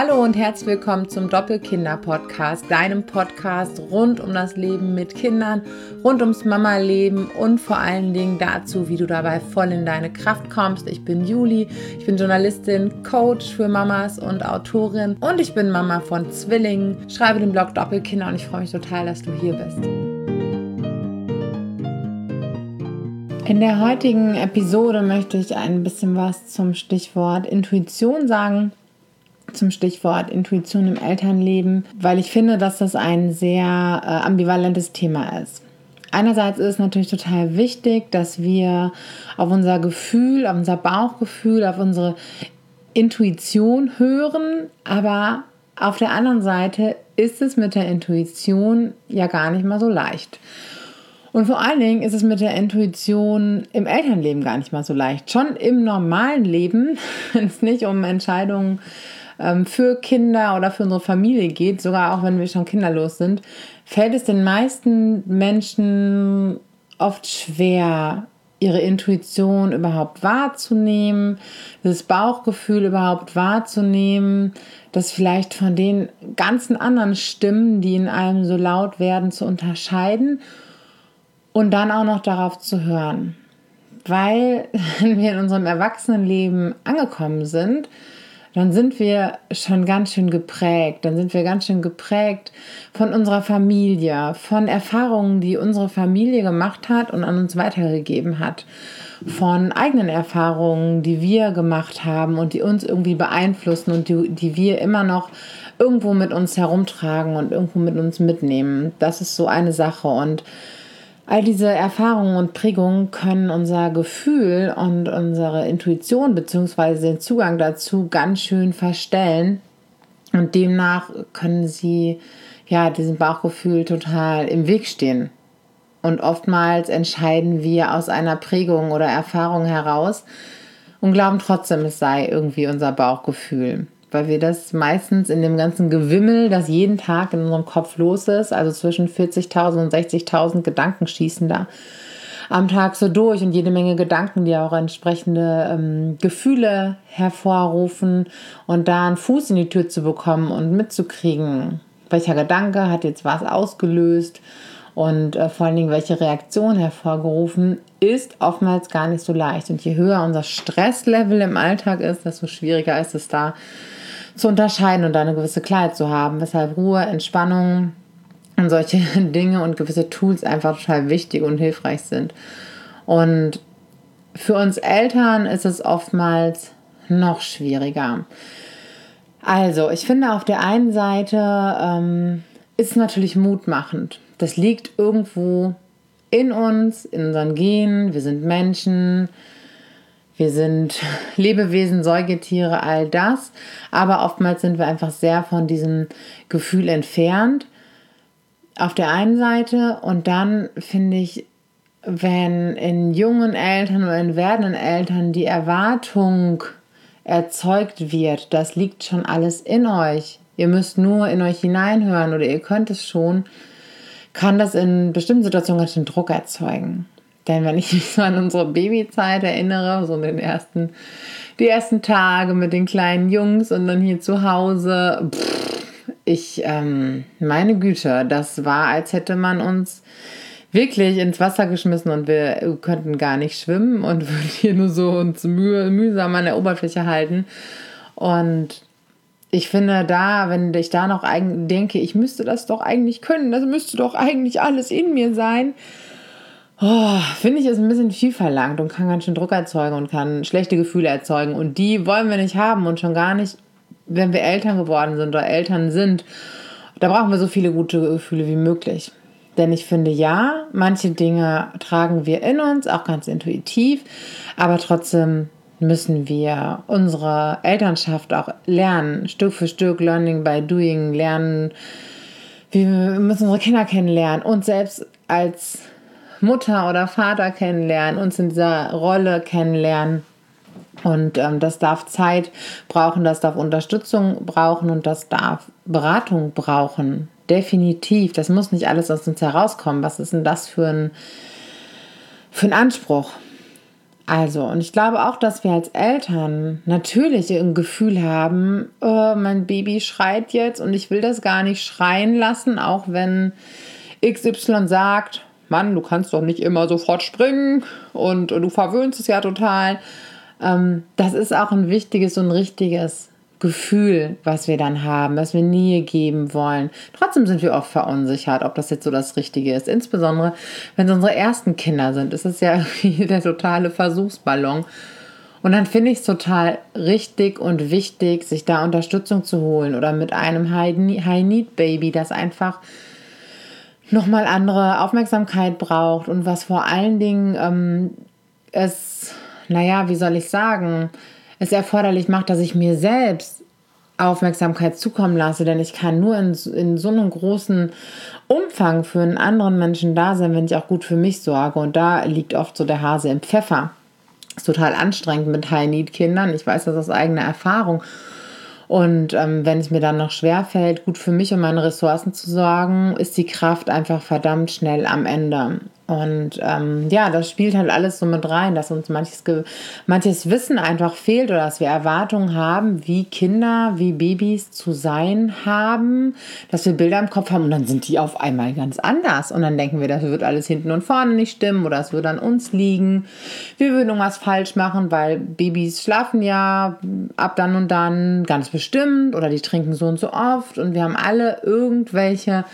Hallo und herzlich willkommen zum Doppelkinder-Podcast, deinem Podcast rund um das Leben mit Kindern, rund ums Mama-Leben und vor allen Dingen dazu, wie du dabei voll in deine Kraft kommst. Ich bin Juli, ich bin Journalistin, Coach für Mamas und Autorin und ich bin Mama von Zwillingen, schreibe den Blog Doppelkinder und ich freue mich total, dass du hier bist. In der heutigen Episode möchte ich ein bisschen was zum Stichwort Intuition sagen zum Stichwort Intuition im Elternleben, weil ich finde, dass das ein sehr äh, ambivalentes Thema ist. Einerseits ist es natürlich total wichtig, dass wir auf unser Gefühl, auf unser Bauchgefühl, auf unsere Intuition hören, aber auf der anderen Seite ist es mit der Intuition ja gar nicht mal so leicht. Und vor allen Dingen ist es mit der Intuition im Elternleben gar nicht mal so leicht. Schon im normalen Leben, wenn es nicht um Entscheidungen ähm, für Kinder oder für unsere Familie geht, sogar auch wenn wir schon kinderlos sind, fällt es den meisten Menschen oft schwer, ihre Intuition überhaupt wahrzunehmen, das Bauchgefühl überhaupt wahrzunehmen, das vielleicht von den ganzen anderen Stimmen, die in einem so laut werden, zu unterscheiden und dann auch noch darauf zu hören. Weil, wenn wir in unserem Erwachsenenleben angekommen sind, dann sind wir schon ganz schön geprägt. Dann sind wir ganz schön geprägt von unserer Familie, von Erfahrungen, die unsere Familie gemacht hat und an uns weitergegeben hat, von eigenen Erfahrungen, die wir gemacht haben und die uns irgendwie beeinflussen und die, die wir immer noch irgendwo mit uns herumtragen und irgendwo mit uns mitnehmen. Das ist so eine Sache und All diese Erfahrungen und Prägungen können unser Gefühl und unsere Intuition bzw. den Zugang dazu ganz schön verstellen. Und demnach können sie ja diesem Bauchgefühl total im Weg stehen. Und oftmals entscheiden wir aus einer Prägung oder Erfahrung heraus und glauben trotzdem, es sei irgendwie unser Bauchgefühl weil wir das meistens in dem ganzen Gewimmel, das jeden Tag in unserem Kopf los ist, also zwischen 40.000 und 60.000 Gedanken schießen da am Tag so durch und jede Menge Gedanken, die auch entsprechende ähm, Gefühle hervorrufen und da einen Fuß in die Tür zu bekommen und mitzukriegen, welcher Gedanke hat jetzt was ausgelöst und äh, vor allen Dingen welche Reaktion hervorgerufen, ist oftmals gar nicht so leicht. Und je höher unser Stresslevel im Alltag ist, desto schwieriger ist es da zu unterscheiden und eine gewisse Klarheit zu haben, weshalb Ruhe, Entspannung und solche Dinge und gewisse Tools einfach total wichtig und hilfreich sind. Und für uns Eltern ist es oftmals noch schwieriger. Also, ich finde auf der einen Seite ähm, ist natürlich mutmachend. Das liegt irgendwo in uns, in unseren Genen. Wir sind Menschen, wir sind Lebewesen, Säugetiere, all das. Aber oftmals sind wir einfach sehr von diesem Gefühl entfernt. Auf der einen Seite und dann finde ich, wenn in jungen Eltern oder in werdenden Eltern die Erwartung erzeugt wird, das liegt schon alles in euch. Ihr müsst nur in euch hineinhören oder ihr könnt es schon, kann das in bestimmten Situationen ganz schön Druck erzeugen. Denn wenn ich mich so an unsere Babyzeit erinnere, so den ersten, die ersten Tage mit den kleinen Jungs und dann hier zu Hause, pff, ich, ähm, meine Güte, das war, als hätte man uns wirklich ins Wasser geschmissen und wir könnten gar nicht schwimmen und würden hier nur so uns müh mühsam an der Oberfläche halten. Und ich finde da, wenn ich da noch denke, ich müsste das doch eigentlich können, das müsste doch eigentlich alles in mir sein, Oh, finde ich, ist ein bisschen viel verlangt und kann ganz schön Druck erzeugen und kann schlechte Gefühle erzeugen. Und die wollen wir nicht haben und schon gar nicht, wenn wir Eltern geworden sind oder Eltern sind. Da brauchen wir so viele gute Gefühle wie möglich. Denn ich finde, ja, manche Dinge tragen wir in uns, auch ganz intuitiv, aber trotzdem müssen wir unsere Elternschaft auch lernen, Stück für Stück, Learning by Doing, lernen. Wir müssen unsere Kinder kennenlernen und selbst als Mutter oder Vater kennenlernen, uns in dieser Rolle kennenlernen. Und ähm, das darf Zeit brauchen, das darf Unterstützung brauchen und das darf Beratung brauchen. Definitiv. Das muss nicht alles aus uns herauskommen. Was ist denn das für ein, für ein Anspruch? Also, und ich glaube auch, dass wir als Eltern natürlich ein Gefühl haben, oh, mein Baby schreit jetzt und ich will das gar nicht schreien lassen, auch wenn XY sagt, Mann, du kannst doch nicht immer sofort springen und, du verwöhnst es ja total. Ähm, das ist auch ein wichtiges und richtiges Gefühl, was wir dann haben, was wir Nähe geben wollen. Trotzdem sind wir oft verunsichert, ob das jetzt so das Richtige ist. Insbesondere, wenn es unsere ersten Kinder sind, ist es ja der totale Versuchsballon. Und dann finde ich es total richtig und wichtig, sich da Unterstützung zu holen oder mit einem High-Need-Baby, das einfach nochmal andere Aufmerksamkeit braucht und was vor allen Dingen ähm, es, naja, wie soll ich sagen, es erforderlich macht, dass ich mir selbst Aufmerksamkeit zukommen lasse, denn ich kann nur in, in so einem großen Umfang für einen anderen Menschen da sein, wenn ich auch gut für mich sorge. Und da liegt oft so der Hase im Pfeffer. Ist total anstrengend mit High-Need-Kindern. Ich weiß das aus eigener Erfahrung. Und ähm, wenn es mir dann noch schwer fällt, gut für mich und meine Ressourcen zu sorgen, ist die Kraft einfach verdammt schnell am Ende. Und ähm, ja, das spielt halt alles so mit rein, dass uns manches, manches Wissen einfach fehlt oder dass wir Erwartungen haben, wie Kinder, wie Babys zu sein haben, dass wir Bilder im Kopf haben und dann sind die auf einmal ganz anders. Und dann denken wir, das wird alles hinten und vorne nicht stimmen oder es wird an uns liegen. Wir würden irgendwas falsch machen, weil Babys schlafen ja ab dann und dann ganz bestimmt oder die trinken so und so oft und wir haben alle irgendwelche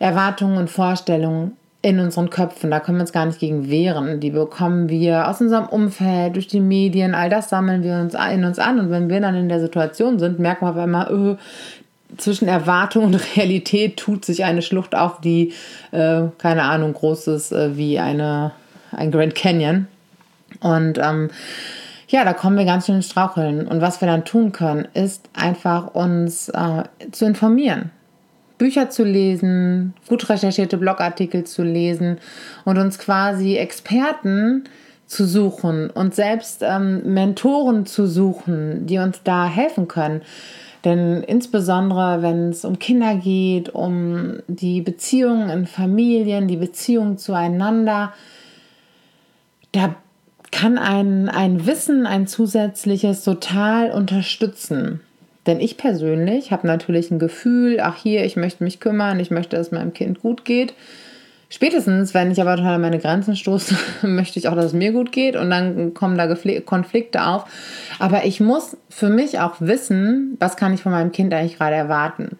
Erwartungen und Vorstellungen in unseren Köpfen. Da können wir uns gar nicht gegen wehren. Die bekommen wir aus unserem Umfeld, durch die Medien, all das sammeln wir uns in uns an. Und wenn wir dann in der Situation sind, merken wir auf einmal, öh, zwischen Erwartung und Realität tut sich eine Schlucht auf, die, äh, keine Ahnung, groß ist äh, wie eine, ein Grand Canyon. Und ähm, ja, da kommen wir ganz schön ins Straucheln. Und was wir dann tun können, ist einfach uns äh, zu informieren Bücher zu lesen, gut recherchierte Blogartikel zu lesen und uns quasi Experten zu suchen und selbst ähm, Mentoren zu suchen, die uns da helfen können. Denn insbesondere, wenn es um Kinder geht, um die Beziehungen in Familien, die Beziehungen zueinander, da kann ein, ein Wissen, ein zusätzliches total unterstützen. Denn ich persönlich habe natürlich ein Gefühl, ach hier, ich möchte mich kümmern, ich möchte, dass meinem Kind gut geht. Spätestens, wenn ich aber total an meine Grenzen stoße, möchte ich auch, dass es mir gut geht und dann kommen da Konflikte auf. Aber ich muss für mich auch wissen, was kann ich von meinem Kind eigentlich gerade erwarten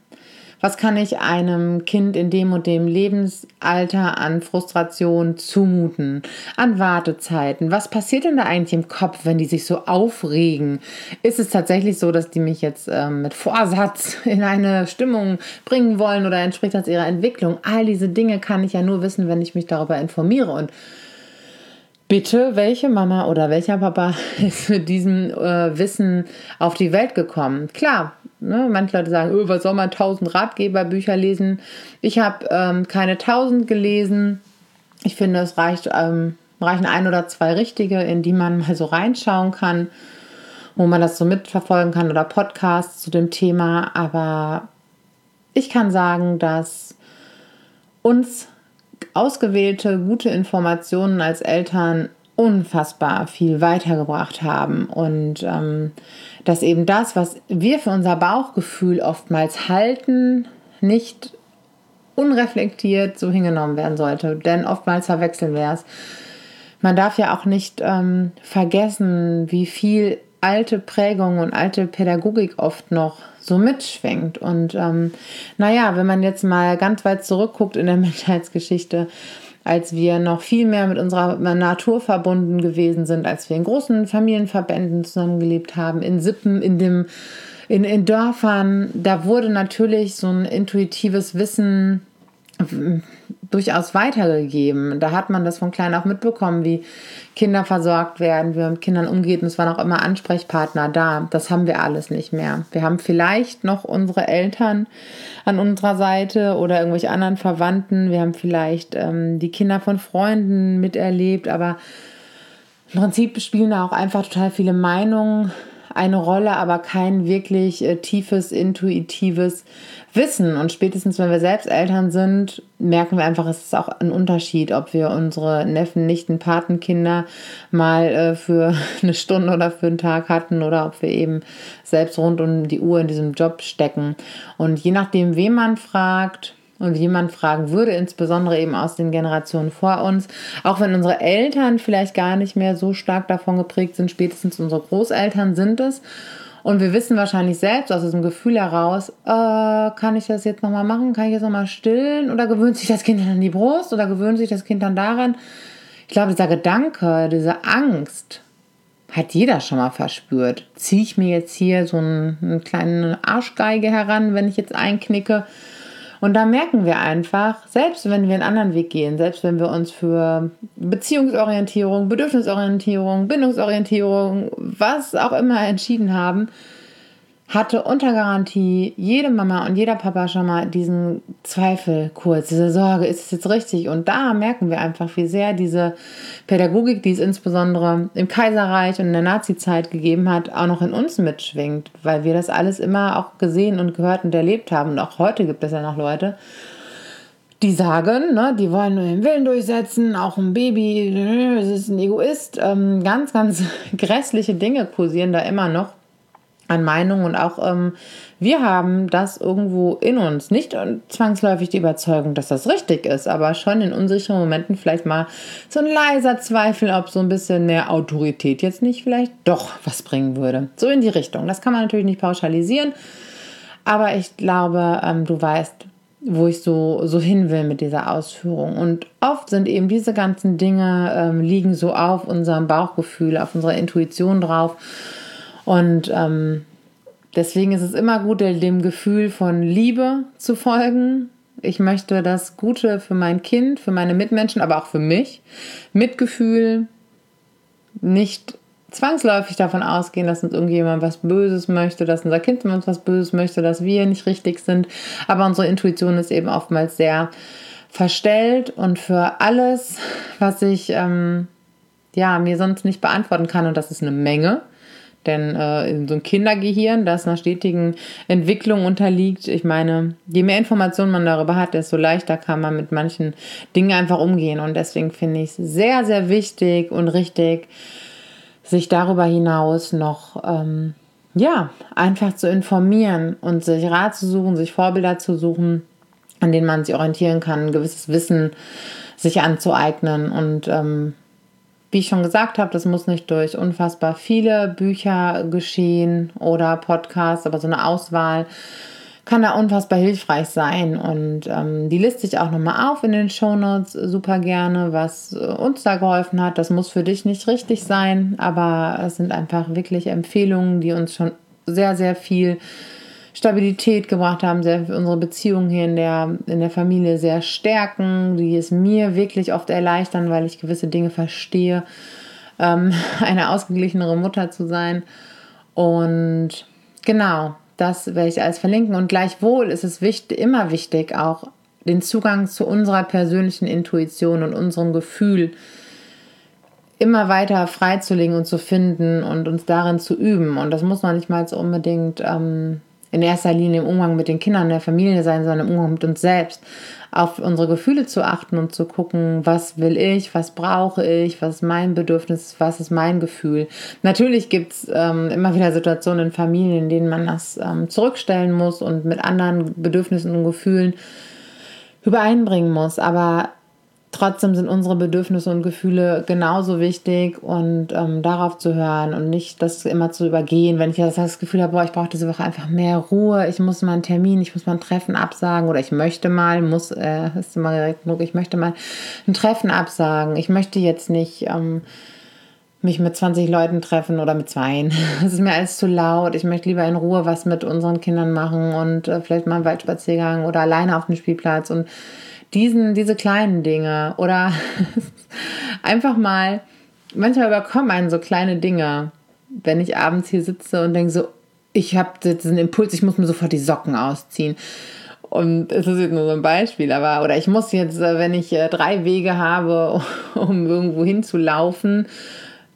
was kann ich einem Kind in dem und dem Lebensalter an Frustration zumuten, an Wartezeiten? Was passiert denn da eigentlich im Kopf, wenn die sich so aufregen? Ist es tatsächlich so, dass die mich jetzt ähm, mit Vorsatz in eine Stimmung bringen wollen oder entspricht das ihrer Entwicklung? All diese Dinge kann ich ja nur wissen, wenn ich mich darüber informiere und Bitte, welche Mama oder welcher Papa ist mit diesem äh, Wissen auf die Welt gekommen? Klar, Ne? Manche Leute sagen, öh, was soll man tausend Ratgeberbücher lesen? Ich habe ähm, keine tausend gelesen. Ich finde, es reicht, ähm, reichen ein oder zwei richtige, in die man mal so reinschauen kann, wo man das so mitverfolgen kann oder Podcasts zu dem Thema. Aber ich kann sagen, dass uns ausgewählte gute Informationen als Eltern unfassbar viel weitergebracht haben und ähm, dass eben das, was wir für unser Bauchgefühl oftmals halten, nicht unreflektiert so hingenommen werden sollte, denn oftmals verwechseln wir es. Man darf ja auch nicht ähm, vergessen, wie viel alte Prägung und alte Pädagogik oft noch so mitschwingt. Und ähm, naja, wenn man jetzt mal ganz weit zurückguckt in der Menschheitsgeschichte, als wir noch viel mehr mit unserer Natur verbunden gewesen sind, als wir in großen Familienverbänden zusammengelebt haben, in Sippen, in dem in, in Dörfern, da wurde natürlich so ein intuitives Wissen durchaus weitergegeben. Da hat man das von klein auf mitbekommen, wie Kinder versorgt werden, wie man mit Kindern umgeht. Und es waren auch immer Ansprechpartner da. Das haben wir alles nicht mehr. Wir haben vielleicht noch unsere Eltern an unserer Seite oder irgendwelche anderen Verwandten. Wir haben vielleicht ähm, die Kinder von Freunden miterlebt, aber im Prinzip spielen da auch einfach total viele Meinungen eine Rolle, aber kein wirklich äh, tiefes, intuitives Wissen. Und spätestens, wenn wir selbst Eltern sind, merken wir einfach, es ist auch ein Unterschied, ob wir unsere Neffen, Nichten, Patenkinder mal äh, für eine Stunde oder für einen Tag hatten oder ob wir eben selbst rund um die Uhr in diesem Job stecken. Und je nachdem, wen man fragt, und jemand fragen würde, insbesondere eben aus den Generationen vor uns, auch wenn unsere Eltern vielleicht gar nicht mehr so stark davon geprägt sind, spätestens unsere Großeltern sind es. Und wir wissen wahrscheinlich selbst aus diesem Gefühl heraus, äh, kann ich das jetzt nochmal machen? Kann ich jetzt nochmal stillen? Oder gewöhnt sich das Kind dann an die Brust? Oder gewöhnt sich das Kind dann daran? Ich glaube, dieser Gedanke, diese Angst, hat jeder schon mal verspürt. Ziehe ich mir jetzt hier so einen, eine kleine Arschgeige heran, wenn ich jetzt einknicke? Und da merken wir einfach, selbst wenn wir einen anderen Weg gehen, selbst wenn wir uns für Beziehungsorientierung, Bedürfnisorientierung, Bindungsorientierung, was auch immer entschieden haben, hatte unter Garantie jede Mama und jeder Papa schon mal diesen Zweifel kurz, diese Sorge, ist es jetzt richtig? Und da merken wir einfach, wie sehr diese Pädagogik, die es insbesondere im Kaiserreich und in der Nazizeit gegeben hat, auch noch in uns mitschwingt, weil wir das alles immer auch gesehen und gehört und erlebt haben. Und auch heute gibt es ja noch Leute, die sagen, ne, die wollen nur den Willen durchsetzen, auch ein Baby, es ist ein Egoist. Ähm, ganz, ganz grässliche Dinge kursieren da immer noch an Meinungen und auch ähm, wir haben das irgendwo in uns. Nicht zwangsläufig die Überzeugung, dass das richtig ist, aber schon in unsicheren Momenten vielleicht mal so ein leiser Zweifel, ob so ein bisschen mehr Autorität jetzt nicht vielleicht doch was bringen würde. So in die Richtung. Das kann man natürlich nicht pauschalisieren, aber ich glaube, ähm, du weißt, wo ich so, so hin will mit dieser Ausführung. Und oft sind eben diese ganzen Dinge, ähm, liegen so auf unserem Bauchgefühl, auf unserer Intuition drauf. Und ähm, deswegen ist es immer gut, dem Gefühl von Liebe zu folgen. Ich möchte das Gute für mein Kind, für meine Mitmenschen, aber auch für mich. Mitgefühl, nicht zwangsläufig davon ausgehen, dass uns irgendjemand was Böses möchte, dass unser Kind uns was Böses möchte, dass wir nicht richtig sind. Aber unsere Intuition ist eben oftmals sehr verstellt und für alles, was ich ähm, ja, mir sonst nicht beantworten kann, und das ist eine Menge, denn äh, so ein Kindergehirn, das einer stetigen Entwicklung unterliegt, ich meine, je mehr Informationen man darüber hat, desto leichter kann man mit manchen Dingen einfach umgehen. Und deswegen finde ich es sehr, sehr wichtig und richtig, sich darüber hinaus noch, ähm, ja, einfach zu informieren und sich Rat zu suchen, sich Vorbilder zu suchen, an denen man sich orientieren kann, ein gewisses Wissen sich anzueignen und ähm, wie ich schon gesagt habe, das muss nicht durch unfassbar viele Bücher geschehen oder Podcasts, aber so eine Auswahl kann da unfassbar hilfreich sein. Und ähm, die liste ich auch nochmal auf in den Shownotes super gerne, was uns da geholfen hat. Das muss für dich nicht richtig sein, aber es sind einfach wirklich Empfehlungen, die uns schon sehr, sehr viel Stabilität gebracht haben, sehr unsere Beziehung hier in der, in der Familie sehr stärken, die es mir wirklich oft erleichtern, weil ich gewisse Dinge verstehe, ähm, eine ausgeglichenere Mutter zu sein. Und genau, das werde ich alles verlinken. Und gleichwohl ist es wichtig, immer wichtig, auch den Zugang zu unserer persönlichen Intuition und unserem Gefühl immer weiter freizulegen und zu finden und uns darin zu üben. Und das muss noch nicht mal so unbedingt ähm, in erster Linie im Umgang mit den Kindern der Familie sein, sondern im Umgang mit uns selbst. Auf unsere Gefühle zu achten und zu gucken, was will ich, was brauche ich, was ist mein Bedürfnis, was ist mein Gefühl. Natürlich gibt es ähm, immer wieder Situationen in Familien, in denen man das ähm, zurückstellen muss und mit anderen Bedürfnissen und Gefühlen übereinbringen muss. Aber trotzdem sind unsere Bedürfnisse und Gefühle genauso wichtig und ähm, darauf zu hören und nicht das immer zu übergehen. Wenn ich das Gefühl habe, boah, ich brauche diese Woche einfach mehr Ruhe, ich muss mal einen Termin, ich muss mal ein Treffen absagen oder ich möchte mal, muss, äh, ist immer direkt genug, ich möchte mal ein Treffen absagen. Ich möchte jetzt nicht ähm, mich mit 20 Leuten treffen oder mit zweien. Es ist mir alles zu laut. Ich möchte lieber in Ruhe was mit unseren Kindern machen und äh, vielleicht mal einen Waldspaziergang oder alleine auf dem Spielplatz und diesen, diese kleinen Dinge oder einfach mal, manchmal überkommen einen so kleine Dinge, wenn ich abends hier sitze und denke so, ich habe diesen Impuls, ich muss mir sofort die Socken ausziehen. Und es ist jetzt nur so ein Beispiel, aber, oder ich muss jetzt, äh, wenn ich äh, drei Wege habe, um irgendwo hinzulaufen,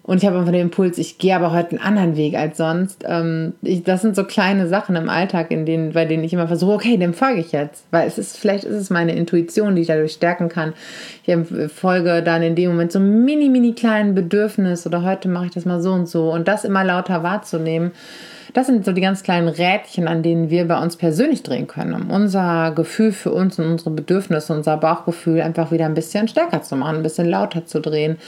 und ich habe einfach den Impuls, ich gehe aber heute einen anderen Weg als sonst. Ähm, ich, das sind so kleine Sachen im Alltag, in denen, bei denen ich immer versuche, okay, dem folge ich jetzt. Weil es ist, vielleicht ist es meine Intuition, die ich dadurch stärken kann. Ich folge dann in dem Moment so mini, mini kleinen Bedürfnis oder heute mache ich das mal so und so. Und das immer lauter wahrzunehmen. Das sind so die ganz kleinen Rädchen, an denen wir bei uns persönlich drehen können, um unser Gefühl für uns und unsere Bedürfnisse, unser Bauchgefühl einfach wieder ein bisschen stärker zu machen, ein bisschen lauter zu drehen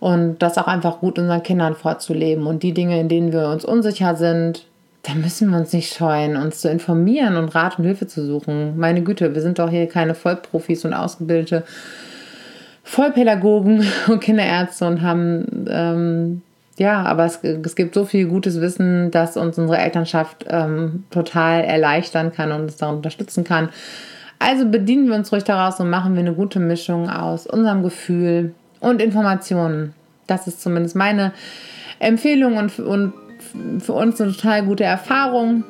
und das auch einfach gut unseren Kindern vorzuleben. Und die Dinge, in denen wir uns unsicher sind, da müssen wir uns nicht scheuen, uns zu informieren und Rat und Hilfe zu suchen. Meine Güte, wir sind doch hier keine Vollprofis und ausgebildete Vollpädagogen und Kinderärzte und haben, ähm, ja, aber es, es, gibt so viel gutes Wissen, das uns unsere Elternschaft ähm, total erleichtern kann und uns daran unterstützen kann. Also bedienen wir uns ruhig daraus und machen wir eine gute Mischung aus unserem Gefühl, und Informationen. Das ist zumindest meine Empfehlung und, und für uns eine total gute Erfahrung.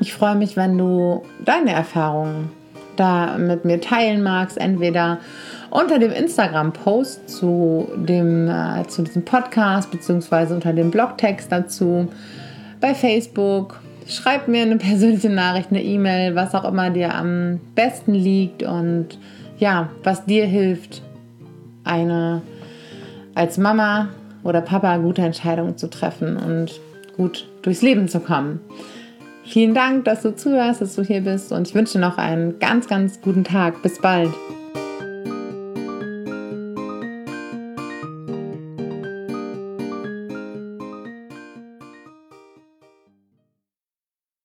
Ich freue mich, wenn du deine Erfahrungen da mit mir teilen magst, entweder unter dem Instagram-Post zu, äh, zu diesem Podcast, beziehungsweise unter dem Blogtext dazu, bei Facebook. Schreib mir eine persönliche Nachricht, eine E-Mail, was auch immer dir am besten liegt und ja, was dir hilft, eine als Mama oder Papa gute Entscheidungen zu treffen und gut durchs Leben zu kommen. Vielen Dank, dass du zuhörst, dass du hier bist und ich wünsche noch einen ganz, ganz guten Tag. Bis bald.